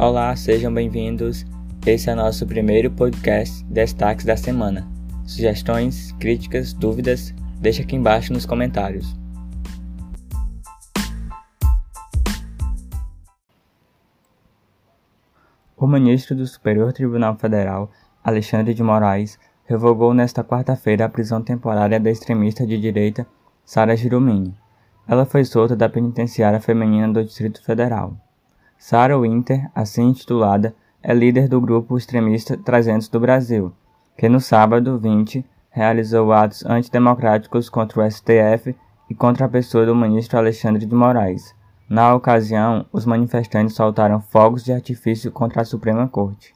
Olá, sejam bem-vindos. Esse é nosso primeiro podcast Destaques da Semana. Sugestões, críticas, dúvidas, deixa aqui embaixo nos comentários. O ministro do Superior Tribunal Federal, Alexandre de Moraes, revogou nesta quarta-feira a prisão temporária da extremista de direita Sara Giromini. Ela foi solta da penitenciária feminina do Distrito Federal. Sara Winter, assim intitulada, é líder do grupo extremista 300 do Brasil, que no sábado 20 realizou atos antidemocráticos contra o STF e contra a pessoa do ministro Alexandre de Moraes, na ocasião, os manifestantes soltaram fogos de artifício contra a Suprema Corte.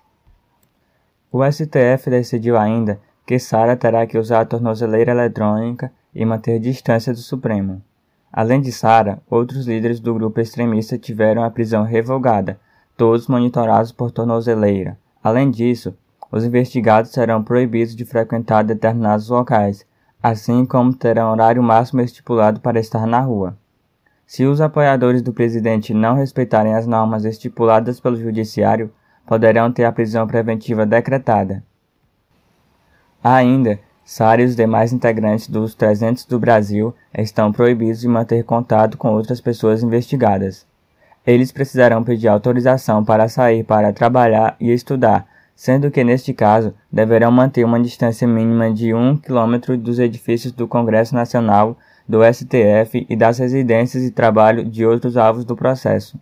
O STF decidiu ainda que Sara terá que usar a tornozeleira eletrônica e manter distância do Supremo. Além de Sara, outros líderes do grupo extremista tiveram a prisão revogada, todos monitorados por tornozeleira. Além disso, os investigados serão proibidos de frequentar determinados locais, assim como terão horário máximo estipulado para estar na rua. Se os apoiadores do presidente não respeitarem as normas estipuladas pelo Judiciário, poderão ter a prisão preventiva decretada. Ainda, Sara e os demais integrantes dos 300 do Brasil estão proibidos de manter contato com outras pessoas investigadas. Eles precisarão pedir autorização para sair para trabalhar e estudar, sendo que neste caso deverão manter uma distância mínima de um quilômetro dos edifícios do Congresso Nacional do STF e das residências e trabalho de outros alvos do processo.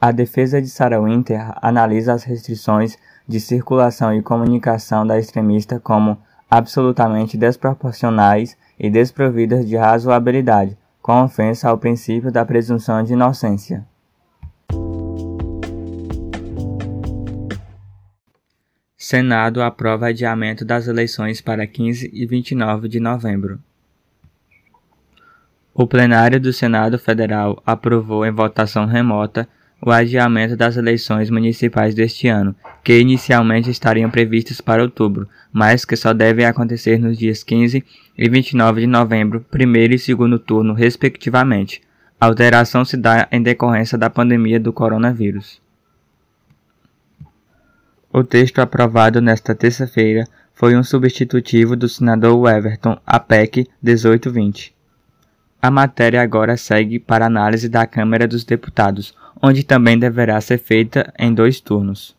A defesa de Sarah Winter analisa as restrições de circulação e comunicação da extremista como absolutamente desproporcionais e desprovidas de razoabilidade, com ofensa ao princípio da presunção de inocência. Senado aprova adiamento das eleições para 15 e 29 de novembro. O plenário do Senado Federal aprovou em votação remota o adiamento das eleições municipais deste ano, que inicialmente estariam previstas para outubro, mas que só devem acontecer nos dias 15 e 29 de novembro, primeiro e segundo turno, respectivamente. A alteração se dá em decorrência da pandemia do coronavírus. O texto aprovado nesta terça-feira foi um substitutivo do senador Everton, a PEC 1820. A matéria agora segue para análise da Câmara dos Deputados, onde também deverá ser feita em dois turnos.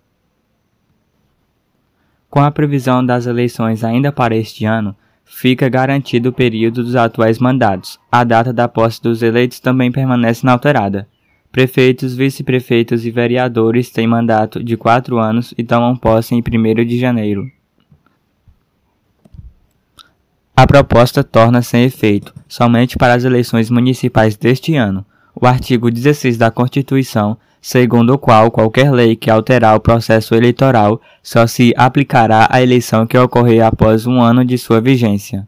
Com a previsão das eleições ainda para este ano, fica garantido o período dos atuais mandatos. A data da posse dos eleitos também permanece inalterada. Prefeitos, vice-prefeitos e vereadores têm mandato de quatro anos e tomam posse em 1 de janeiro. A proposta torna sem efeito somente para as eleições municipais deste ano o artigo 16 da Constituição, segundo o qual qualquer lei que alterar o processo eleitoral só se aplicará à eleição que ocorrer após um ano de sua vigência.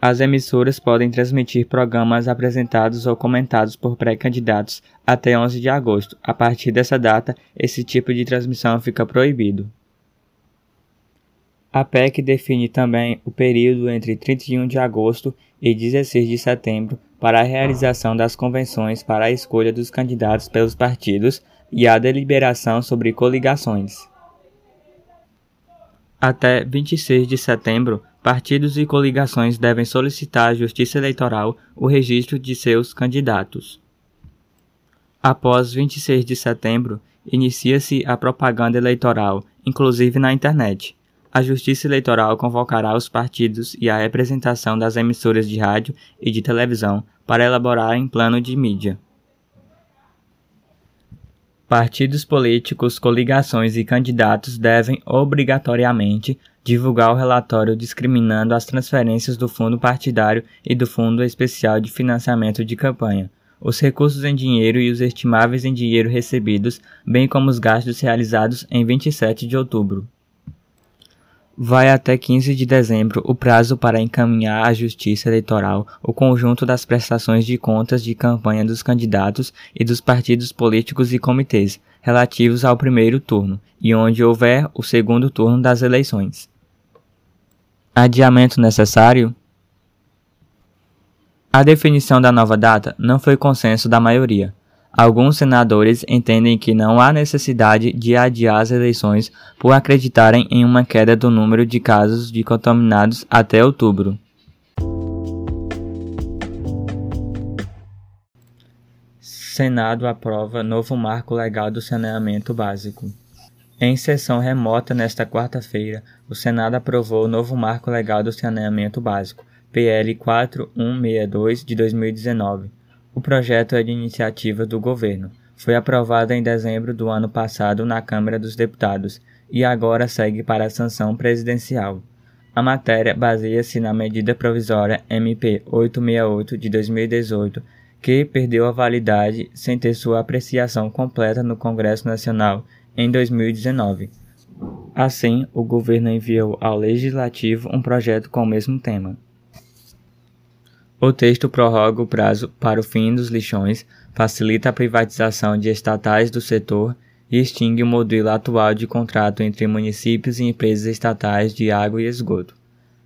As emissoras podem transmitir programas apresentados ou comentados por pré-candidatos até 11 de agosto. A partir dessa data, esse tipo de transmissão fica proibido. A PEC define também o período entre 31 de agosto e 16 de setembro para a realização das convenções para a escolha dos candidatos pelos partidos e a deliberação sobre coligações. Até 26 de setembro, partidos e coligações devem solicitar à Justiça Eleitoral o registro de seus candidatos. Após 26 de setembro, inicia-se a propaganda eleitoral, inclusive na internet a Justiça Eleitoral convocará os partidos e a representação das emissoras de rádio e de televisão para elaborarem plano de mídia. Partidos políticos, coligações e candidatos devem obrigatoriamente divulgar o relatório discriminando as transferências do fundo partidário e do fundo especial de financiamento de campanha, os recursos em dinheiro e os estimáveis em dinheiro recebidos, bem como os gastos realizados em 27 de outubro. Vai até 15 de dezembro o prazo para encaminhar à Justiça Eleitoral o conjunto das prestações de contas de campanha dos candidatos e dos partidos políticos e comitês relativos ao primeiro turno e onde houver o segundo turno das eleições. Adiamento necessário? A definição da nova data não foi consenso da maioria. Alguns senadores entendem que não há necessidade de adiar as eleições por acreditarem em uma queda do número de casos de contaminados até outubro. Senado aprova novo marco legal do saneamento básico. Em sessão remota nesta quarta-feira, o Senado aprovou o novo marco legal do saneamento básico, PL 4162 de 2019 o projeto é de iniciativa do governo. Foi aprovado em dezembro do ano passado na Câmara dos Deputados e agora segue para a sanção presidencial. A matéria baseia-se na medida provisória MP 868 de 2018, que perdeu a validade sem ter sua apreciação completa no Congresso Nacional em 2019. Assim, o governo enviou ao Legislativo um projeto com o mesmo tema. O texto prorroga o prazo para o fim dos lixões, facilita a privatização de estatais do setor e extingue o modelo atual de contrato entre municípios e empresas estatais de água e esgoto.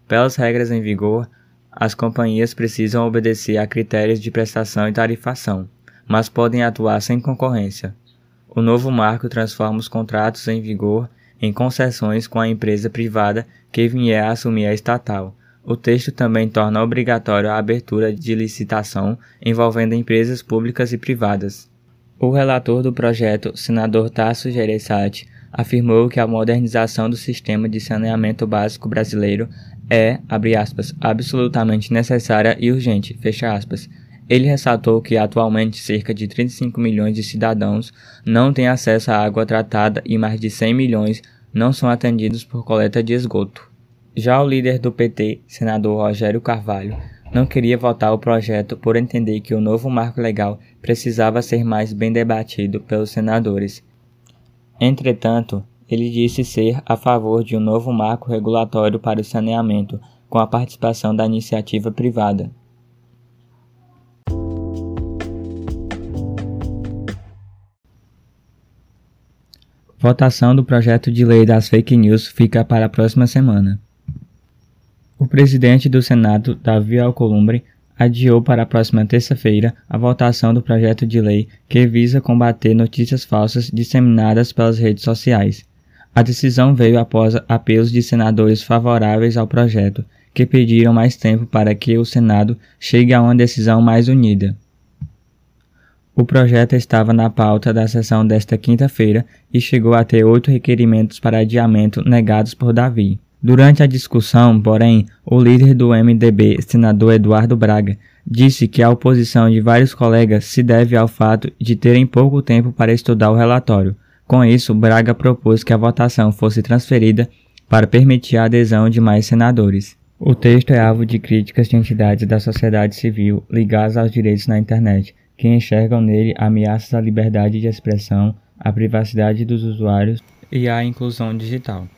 Pelas regras em vigor, as companhias precisam obedecer a critérios de prestação e tarifação, mas podem atuar sem concorrência. O novo marco transforma os contratos em vigor em concessões com a empresa privada que vier a assumir a estatal o texto também torna obrigatório a abertura de licitação envolvendo empresas públicas e privadas. O relator do projeto, senador Tasso Gereissati, afirmou que a modernização do sistema de saneamento básico brasileiro é, aspas, absolutamente necessária e urgente, Ele ressaltou que atualmente cerca de 35 milhões de cidadãos não têm acesso à água tratada e mais de 100 milhões não são atendidos por coleta de esgoto. Já o líder do PT, senador Rogério Carvalho, não queria votar o projeto por entender que o novo marco legal precisava ser mais bem debatido pelos senadores. Entretanto, ele disse ser a favor de um novo marco regulatório para o saneamento, com a participação da iniciativa privada. Votação do projeto de lei das fake news fica para a próxima semana. Presidente do Senado, Davi Alcolumbre, adiou para a próxima terça-feira a votação do projeto de lei que visa combater notícias falsas disseminadas pelas redes sociais. A decisão veio após apelos de senadores favoráveis ao projeto, que pediram mais tempo para que o Senado chegue a uma decisão mais unida. O projeto estava na pauta da sessão desta quinta-feira e chegou a ter oito requerimentos para adiamento negados por Davi. Durante a discussão, porém, o líder do MDB, senador Eduardo Braga, disse que a oposição de vários colegas se deve ao fato de terem pouco tempo para estudar o relatório. Com isso, Braga propôs que a votação fosse transferida para permitir a adesão de mais senadores. O texto é alvo de críticas de entidades da sociedade civil ligadas aos direitos na internet, que enxergam nele ameaças à liberdade de expressão, à privacidade dos usuários e à inclusão digital.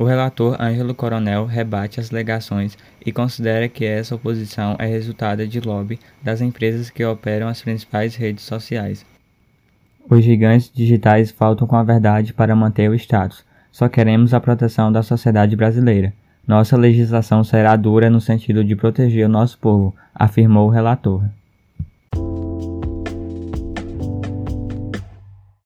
O relator Ângelo Coronel rebate as legações e considera que essa oposição é resultado de lobby das empresas que operam as principais redes sociais. Os gigantes digitais faltam com a verdade para manter o status. Só queremos a proteção da sociedade brasileira. Nossa legislação será dura no sentido de proteger o nosso povo, afirmou o relator.